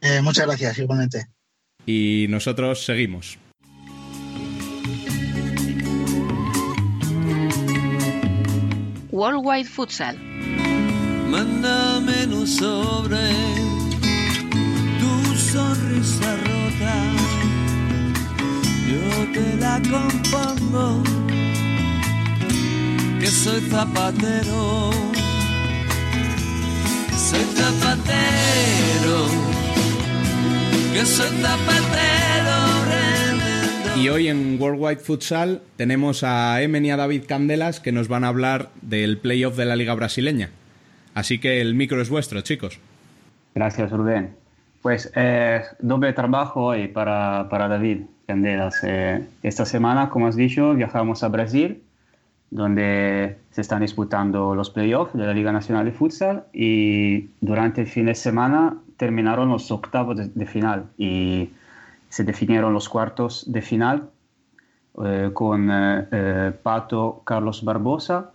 Eh, muchas gracias, igualmente. Y nosotros seguimos. Worldwide Futsal. Mándame sobre tu sonrisa rota. Yo te la compongo, que soy zapatero. Soy zapatero, que soy zapatero. Y hoy en Worldwide Futsal tenemos a Emen y a David Candelas que nos van a hablar del playoff de la Liga Brasileña. Así que el micro es vuestro, chicos. Gracias, Rubén. Pues eh, doble trabajo hoy para, para David Candelas. Eh, esta semana, como has dicho, viajamos a Brasil, donde se están disputando los playoffs de la Liga Nacional de Futsal y durante el fin de semana terminaron los octavos de, de final y se definieron los cuartos de final eh, con eh, eh, Pato Carlos Barbosa,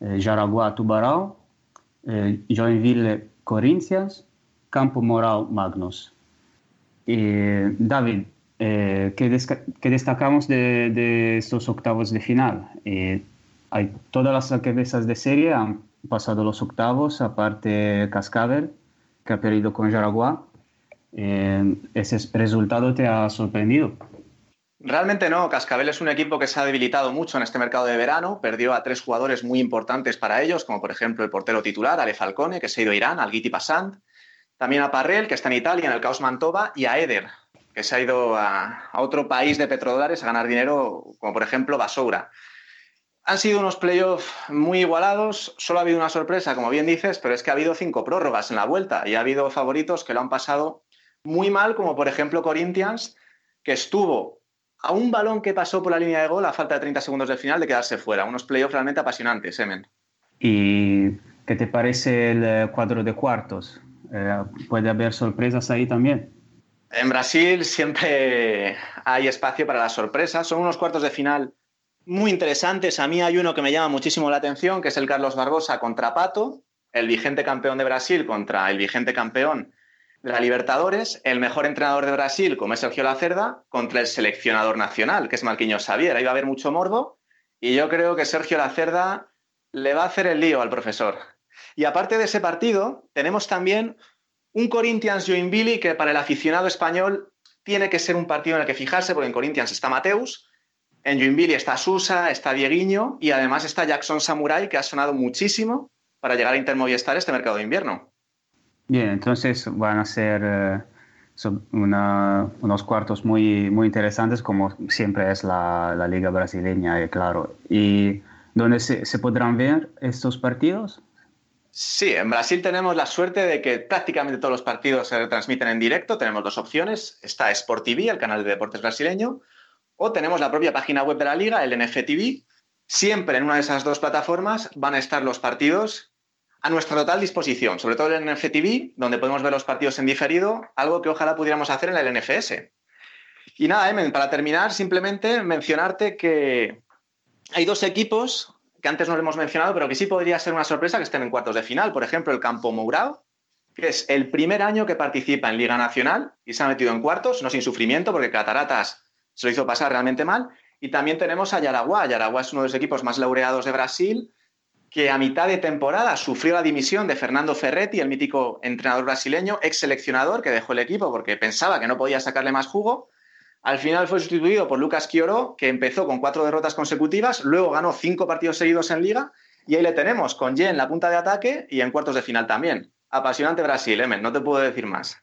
eh, Jaraguá Tubarão, eh, Joinville Corinthians, Campo Moral Magnus. David, eh, ¿qué, destacamos de, estos octavos de final? Eh, hay todas las cabezas de serie han pasado los octavos, aparte Cascabel, que ha perdido con Jaraguá. Eh, ¿Ese resultado te ha sorprendido? Realmente no. Cascabel es un equipo que se ha debilitado mucho en este mercado de verano. Perdió a tres jugadores muy importantes para ellos, como por ejemplo el portero titular, Ale Falcone, que se ha ido a Irán, al Guiti Passant. También a Parrell, que está en Italia, en el Caos Mantova. Y a Eder, que se ha ido a, otro país de petrodólares a ganar dinero, como por ejemplo Basoura. Han sido unos playoffs muy igualados. Solo ha habido una sorpresa, como bien dices, pero es que ha habido cinco prórrogas en la vuelta y ha habido favoritos que lo han pasado muy mal, como por ejemplo Corinthians, que estuvo a un balón que pasó por la línea de gol a falta de 30 segundos del final de quedarse fuera. Unos playoffs realmente apasionantes, Emen. ¿Y qué te parece el eh, cuadro de cuartos? Eh, ¿Puede haber sorpresas ahí también? En Brasil siempre hay espacio para las sorpresas. Son unos cuartos de final muy interesantes. A mí hay uno que me llama muchísimo la atención, que es el Carlos Barbosa contra Pato, el vigente campeón de Brasil contra el vigente campeón de la Libertadores, el mejor entrenador de Brasil, como es Sergio Lacerda, contra el seleccionador nacional, que es Marquinhos Xavier. Ahí va a haber mucho morbo y yo creo que Sergio Lacerda le va a hacer el lío al profesor. Y aparte de ese partido, tenemos también un Corinthians Joinville que para el aficionado español tiene que ser un partido en el que fijarse, porque en Corinthians está Mateus, en Joinville está Susa, está Dieguiño y además está Jackson Samurai, que ha sonado muchísimo para llegar a Inter Movistar este mercado de invierno. Bien, entonces van a ser eh, unos cuartos muy, muy interesantes, como siempre es la, Liga Brasileña, eh, claro. ¿Y dónde se, podrán ver estos partidos? Sí, en Brasil tenemos la suerte de que prácticamente todos los partidos se transmiten en directo. Tenemos dos opciones. Está Sport TV, el canal de deportes brasileño, o tenemos la propia página web de la liga, el NFTV. Siempre en una de esas dos plataformas van a estar los partidos a nuestra total disposición, sobre todo en el NFTV, donde podemos ver los partidos en diferido, algo que ojalá pudiéramos hacer en el NFS. Y nada, Emen, para terminar, simplemente mencionarte que hay dos equipos que antes no hemos mencionado, pero que sí podría ser una sorpresa que estén en cuartos de final. Por ejemplo, el Campo Mourao, que es el primer año que participa en Liga Nacional y se ha metido en cuartos, no sin sufrimiento, porque Cataratas se lo hizo pasar realmente mal. Y también tenemos a Yaraguá. Yaraguá es uno de los equipos más laureados de Brasil que a mitad de temporada sufrió la dimisión de Fernando Ferretti, el mítico entrenador brasileño, ex seleccionador que dejó el equipo porque pensaba que no podía sacarle más jugo. Al final fue sustituido por Lucas Quioro, que empezó con cuatro derrotas consecutivas, luego ganó cinco partidos seguidos en liga y ahí le tenemos con Jen en la punta de ataque y en cuartos de final también. Apasionante Brasil, Emen, no te puedo decir más.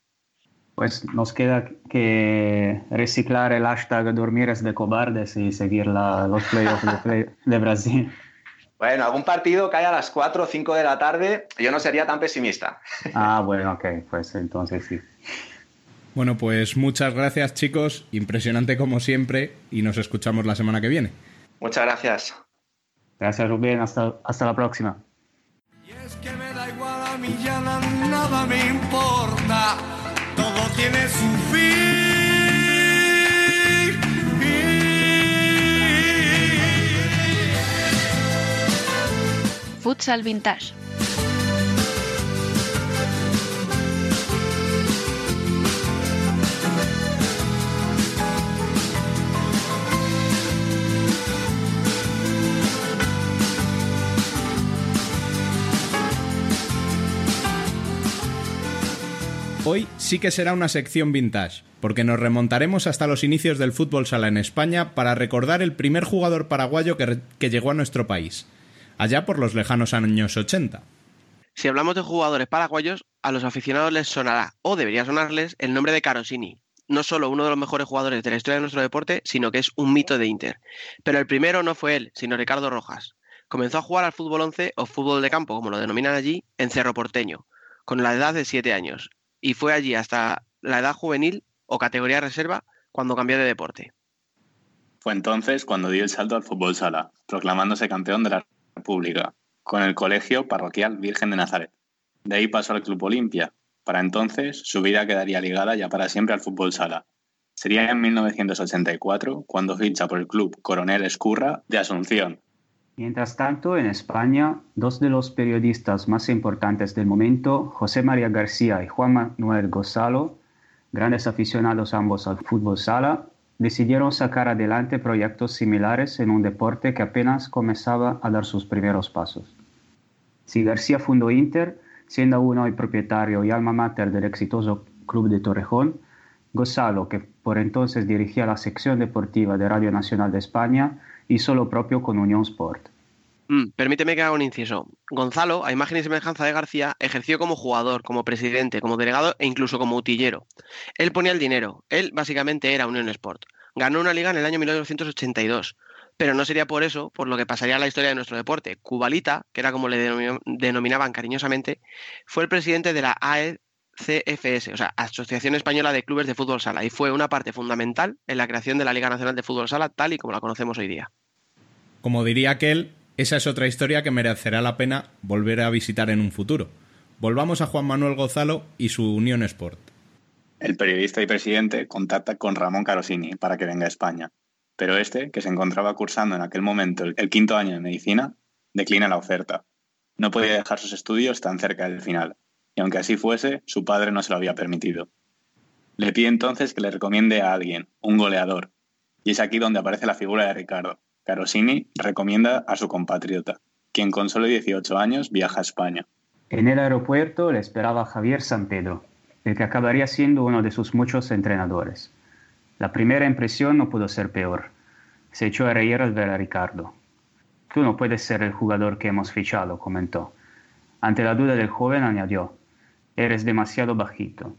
Pues nos queda que reciclar el hashtag dormires de cobardes y seguir los playoffs de Brasil. *laughs* Bueno, algún partido cae a las 4 o 5 de la tarde, yo no sería tan pesimista. Ah, bueno, ok, pues entonces sí. Bueno, pues muchas gracias chicos, impresionante como siempre y nos escuchamos la semana que viene. Muchas gracias. Gracias Rubén, hasta, hasta la próxima. Y es que me da igual a mí ya nada me importa, todo tiene su fin. Futsal Vintage. Hoy sí que será una sección vintage, porque nos remontaremos hasta los inicios del fútbol sala en España para recordar el primer jugador paraguayo que, llegó a nuestro país, allá por los lejanos años 80. Si hablamos de jugadores paraguayos, a los aficionados les sonará, o debería sonarles, el nombre de Carosini. No solo uno de los mejores jugadores de la historia de nuestro deporte, sino que es un mito de Inter. Pero el primero no fue él, sino Ricardo Rojas. Comenzó a jugar al fútbol 11 o fútbol de campo, como lo denominan allí, en Cerro Porteño, con la edad de 7 años, y fue allí hasta la edad juvenil o categoría reserva cuando cambió de deporte. Fue entonces cuando dio el salto al fútbol sala, proclamándose campeón de la pública, con el Colegio Parroquial Virgen de Nazaret. De ahí pasó al Club Olimpia. Para entonces, su vida quedaría ligada ya para siempre al fútbol sala. Sería en 1984 cuando ficha por el club Coronel Escurra de Asunción. Mientras tanto, en España, dos de los periodistas más importantes del momento, José María García y Juan Manuel Gonzalo, grandes aficionados ambos al fútbol sala, decidieron sacar adelante proyectos similares en un deporte que apenas comenzaba a dar sus primeros pasos. Si García fundó Inter, siendo uno el propietario y alma mater del exitoso Club de Torrejón, Gonzalo, que por entonces dirigía la sección deportiva de Radio Nacional de España, hizo lo propio con Unión Sport. Mm, permíteme que haga un inciso. Gonzalo, a imagen y semejanza de García, ejerció como jugador, como presidente, como delegado e incluso como utillero. Él ponía el dinero. Él básicamente era Unión Sport. Ganó una liga en el año 1982. Pero no sería por eso por lo que pasaría la historia de nuestro deporte. Cubalita, que era como le denominaban cariñosamente, fue el presidente de la AECFS, o sea, Asociación Española de Clubes de Fútbol Sala, y fue una parte fundamental en la creación de la Liga Nacional de Fútbol Sala tal y como la conocemos hoy día. Como diría aquel, esa es otra historia que merecerá la pena volver a visitar en un futuro. Volvamos a Juan Manuel Gonzalo y su Unión Sport. El periodista y presidente contacta con Ramón Carosini para que venga a España, pero este, que se encontraba cursando en aquel momento el quinto año de medicina, declina la oferta. No podía dejar sus estudios tan cerca del final, y aunque así fuese, su padre no se lo había permitido. Le pide entonces que le recomiende a alguien, un goleador, y es aquí donde aparece la figura de Ricardo, Carosini recomienda a su compatriota, quien con solo 18 años viaja a España. En el aeropuerto le esperaba Javier San Pedro, el que acabaría siendo uno de sus muchos entrenadores. La primera impresión no pudo ser peor. Se echó a reír al ver a Ricardo. Tú no puedes ser el jugador que hemos fichado, comentó. Ante la duda del joven añadió, eres demasiado bajito.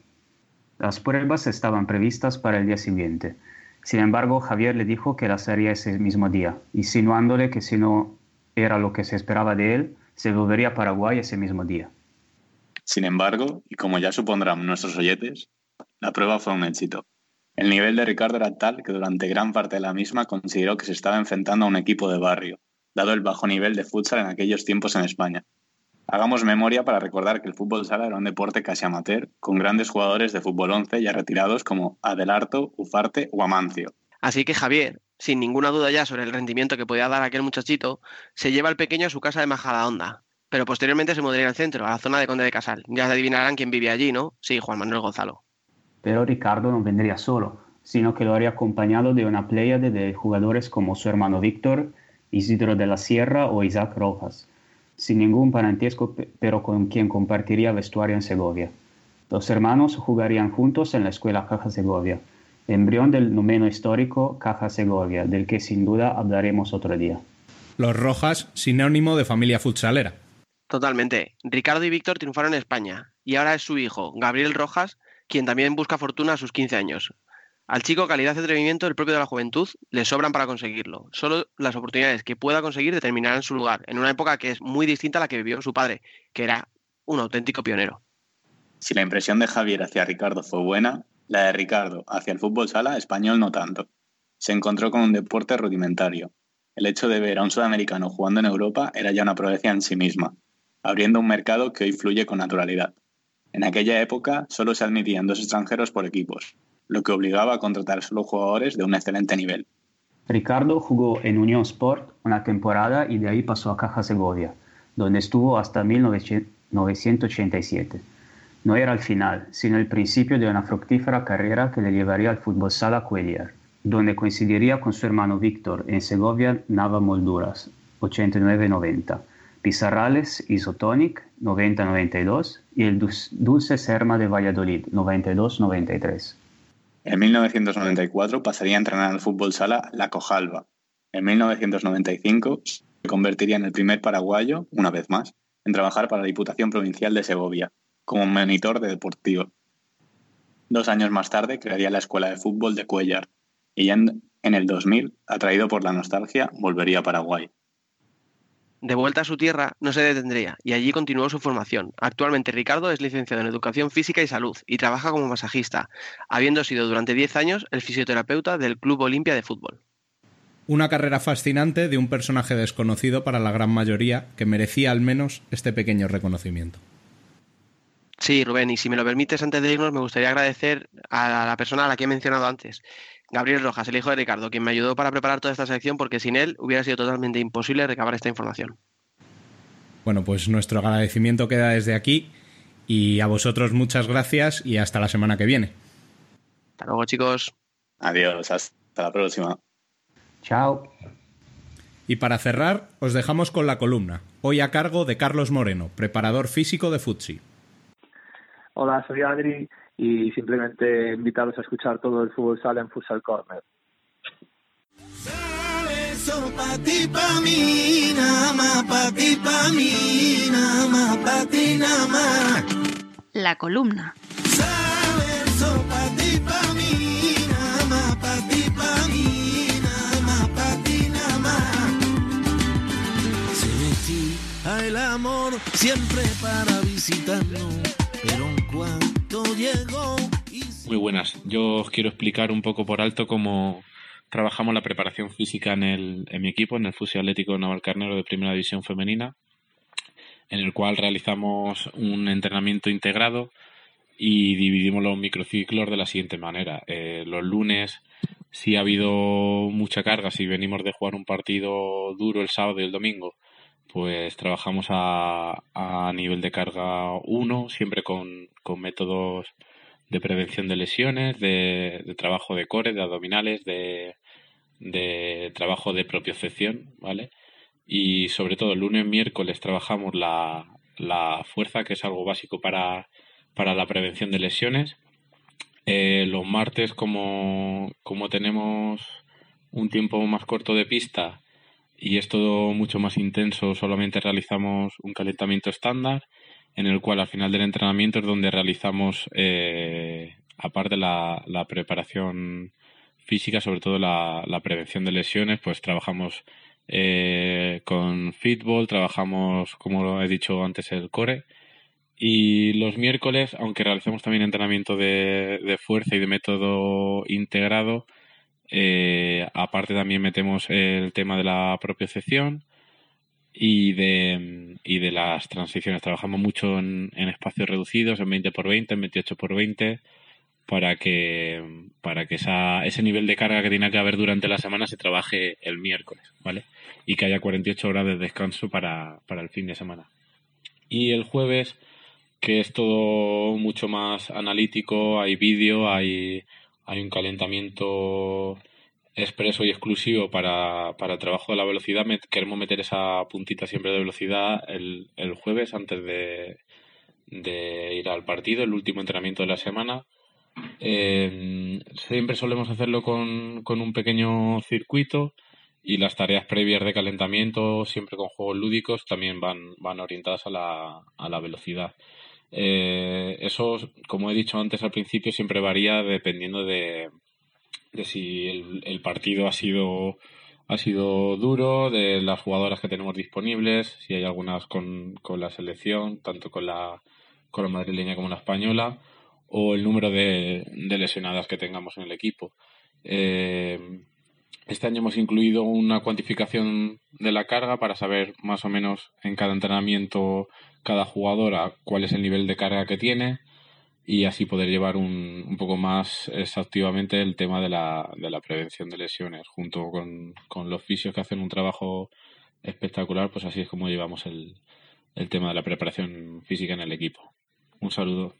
Las pruebas estaban previstas para el día siguiente sin embargo, Javier le dijo que las haría ese mismo día, insinuándole que si no era lo que se esperaba de él, se volvería a Paraguay ese mismo día. Sin embargo, y como ya supondrán nuestros oyentes, la prueba fue un éxito. El nivel de Ricardo era tal que durante gran parte de la misma consideró que se estaba enfrentando a un equipo de barrio, dado el bajo nivel de futsal en aquellos tiempos en España. Hagamos memoria para recordar que el fútbol sala era un deporte casi amateur, con grandes jugadores de fútbol 11 ya retirados como Adelarto, Ufarte o Amancio. Así que Javier, sin ninguna duda ya sobre el rendimiento que podía dar aquel muchachito, se lleva al pequeño a su casa de Majadahonda. Pero posteriormente se mudaría al centro, a la zona de Conde de Casal. Ya adivinarán quién vivía allí, ¿no? Sí, Juan Manuel Gonzalo. Pero Ricardo no vendría solo, sino que lo haría acompañado de una pléyade de jugadores como su hermano Víctor, Isidro de la Sierra o Isaac Rojas sin ningún parentesco, pero con quien compartiría vestuario en Segovia. Los hermanos jugarían juntos en la escuela Caja Segovia, embrión del noveno histórico Caja Segovia, del que sin duda hablaremos otro día. Los Rojas, sinónimo de familia futsalera. Totalmente. Ricardo y Víctor triunfaron en España, y ahora es su hijo, Gabriel Rojas, quien también busca fortuna a sus 15 años. Al chico calidad y atrevimiento del propio de la juventud le sobran para conseguirlo. Solo las oportunidades que pueda conseguir determinarán su lugar, en una época que es muy distinta a la que vivió su padre, que era un auténtico pionero. Si la impresión de Javier hacia Ricardo fue buena, la de Ricardo hacia el fútbol sala español no tanto. Se encontró con un deporte rudimentario. El hecho de ver a un sudamericano jugando en Europa era ya una proeza en sí misma, abriendo un mercado que hoy fluye con naturalidad. En aquella época solo se admitían dos extranjeros por equipos, lo que obligaba a contratar solo jugadores de un excelente nivel. Ricardo jugó en Unión Sport una temporada y de ahí pasó a Caja Segovia, donde estuvo hasta 1987. No era el final, sino el principio de una fructífera carrera que le llevaría al fútbol sala Cuellar, donde coincidiría con su hermano Víctor en Segovia Nava Molduras, 89-90, Pizarrales Isotonic, 90-92 y el Dulce Serma de Valladolid, 92-93. En 1994 pasaría a entrenar al fútbol sala La Cojalba. En 1995 se convertiría en el primer paraguayo, una vez más, en trabajar para la Diputación Provincial de Segovia, como monitor de deportivo. Dos años más tarde crearía la Escuela de Fútbol de Cuellar y ya en, en el 2000, atraído por la nostalgia, volvería a Paraguay. De vuelta a su tierra, no se detendría y allí continuó su formación. Actualmente Ricardo es licenciado en Educación Física y Salud y trabaja como masajista, habiendo sido durante 10 años el fisioterapeuta del Club Olimpia de Fútbol. Una carrera fascinante de un personaje desconocido para la gran mayoría que merecía al menos este pequeño reconocimiento. Sí, Rubén, y si me lo permites, antes de irnos, me gustaría agradecer a la persona a la que he mencionado antes, Gabriel Rojas, el hijo de Ricardo, quien me ayudó para preparar toda esta sección porque sin él hubiera sido totalmente imposible recabar esta información. Bueno, pues nuestro agradecimiento queda desde aquí y a vosotros muchas gracias y hasta la semana que viene. Hasta luego, chicos. Adiós, hasta la próxima. Chao. Y para cerrar, os dejamos con la columna, hoy a cargo de Carlos Moreno, preparador físico de Futsi. Hola, soy Adri y simplemente invitaros a escuchar todo el fútbol sala en Futsal Corner. Eso pa' ti, pa' mí, nada más, pa' ti, pa' mí, nada más, pa' ti, nada más. La columna. Eso pa' ti, pa' mí, nada más, pa' ti, pa' mí, nada más, pa' ti, nada más. Se metí el amor siempre para visitarnos, Muy buenas. Yo os quiero explicar un poco por alto cómo trabajamos la preparación física en, el, en mi equipo, en el Fusio Atlético Navalcarnero de Primera División Femenina, en el cual realizamos un entrenamiento integrado y dividimos los microciclos de la siguiente manera. Eh, los lunes, si ha habido mucha carga, si venimos de jugar un partido duro el sábado y el domingo, pues trabajamos a, a nivel de carga 1, siempre con, con métodos de prevención de lesiones, de, trabajo de core, de abdominales, de, de trabajo de propiocepción, ¿vale? Y sobre todo el lunes, miércoles trabajamos la, la fuerza, que es algo básico para, para la prevención de lesiones. Eh, los martes, como, como tenemos un tiempo más corto de pista y es todo mucho más intenso, solamente realizamos un calentamiento estándar en el cual al final del entrenamiento es donde realizamos, eh, aparte la, la preparación física, sobre todo la, la prevención de lesiones, pues trabajamos eh, con fútbol, trabajamos, como he dicho antes, el core. Y los miércoles, aunque realicemos también entrenamiento de, de fuerza y de método integrado, eh, aparte también metemos el tema de la propiocepción y de, y de las transiciones. Trabajamos mucho en, en espacios reducidos, en 20 por 20, en 28 por 20, para que, para que esa, ese nivel de carga que tiene que haber durante la semana se trabaje el miércoles, ¿vale? Y que haya 48 horas de descanso para, para el fin de semana. Y el jueves, que es todo mucho más analítico, hay vídeo, hay, hay un calentamiento expreso y exclusivo para, para el trabajo de la velocidad. Queremos meter esa puntita siempre de velocidad el, el jueves antes de, de ir al partido, el último entrenamiento de la semana. Eh, siempre solemos hacerlo con, con un pequeño circuito y las tareas previas de calentamiento, siempre con juegos lúdicos, también van, van orientadas a la, a la velocidad. Eh, eso, como he dicho antes al principio, siempre varía dependiendo de, de si el, el partido ha sido, ha sido duro, de las jugadoras que tenemos disponibles, si hay algunas con, con la selección, tanto con la, con la madrileña como la española, o el número de, de lesionadas que tengamos en el equipo. Eh, este año hemos incluido una cuantificación de la carga para saber más o menos en cada entrenamiento cada jugadora cuál es el nivel de carga que tiene y así poder llevar un, un poco más exhaustivamente el tema de la, de la prevención de lesiones junto con, con los fisios que hacen un trabajo espectacular pues así es como llevamos el, el tema de la preparación física en el equipo. Un saludo.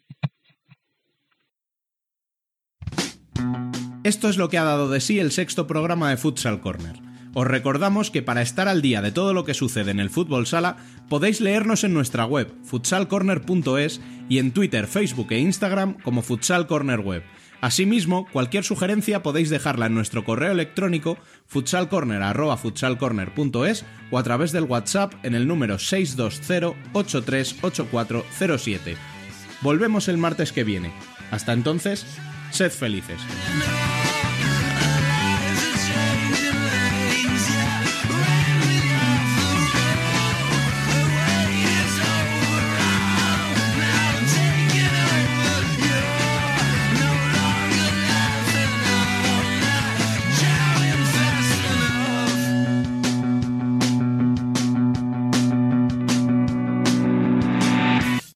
Esto es lo que ha dado de sí el sexto programa de Futsal Corner. Os recordamos que para estar al día de todo lo que sucede en el fútbol sala, podéis leernos en nuestra web, futsalcorner.es, y en Twitter, Facebook e Instagram como Futsal Corner Web. Asimismo, cualquier sugerencia podéis dejarla en nuestro correo electrónico futsalcorner.futsalcorner.es o a través del WhatsApp en el número 620-838407. Volvemos el martes que viene. Hasta entonces, sed felices.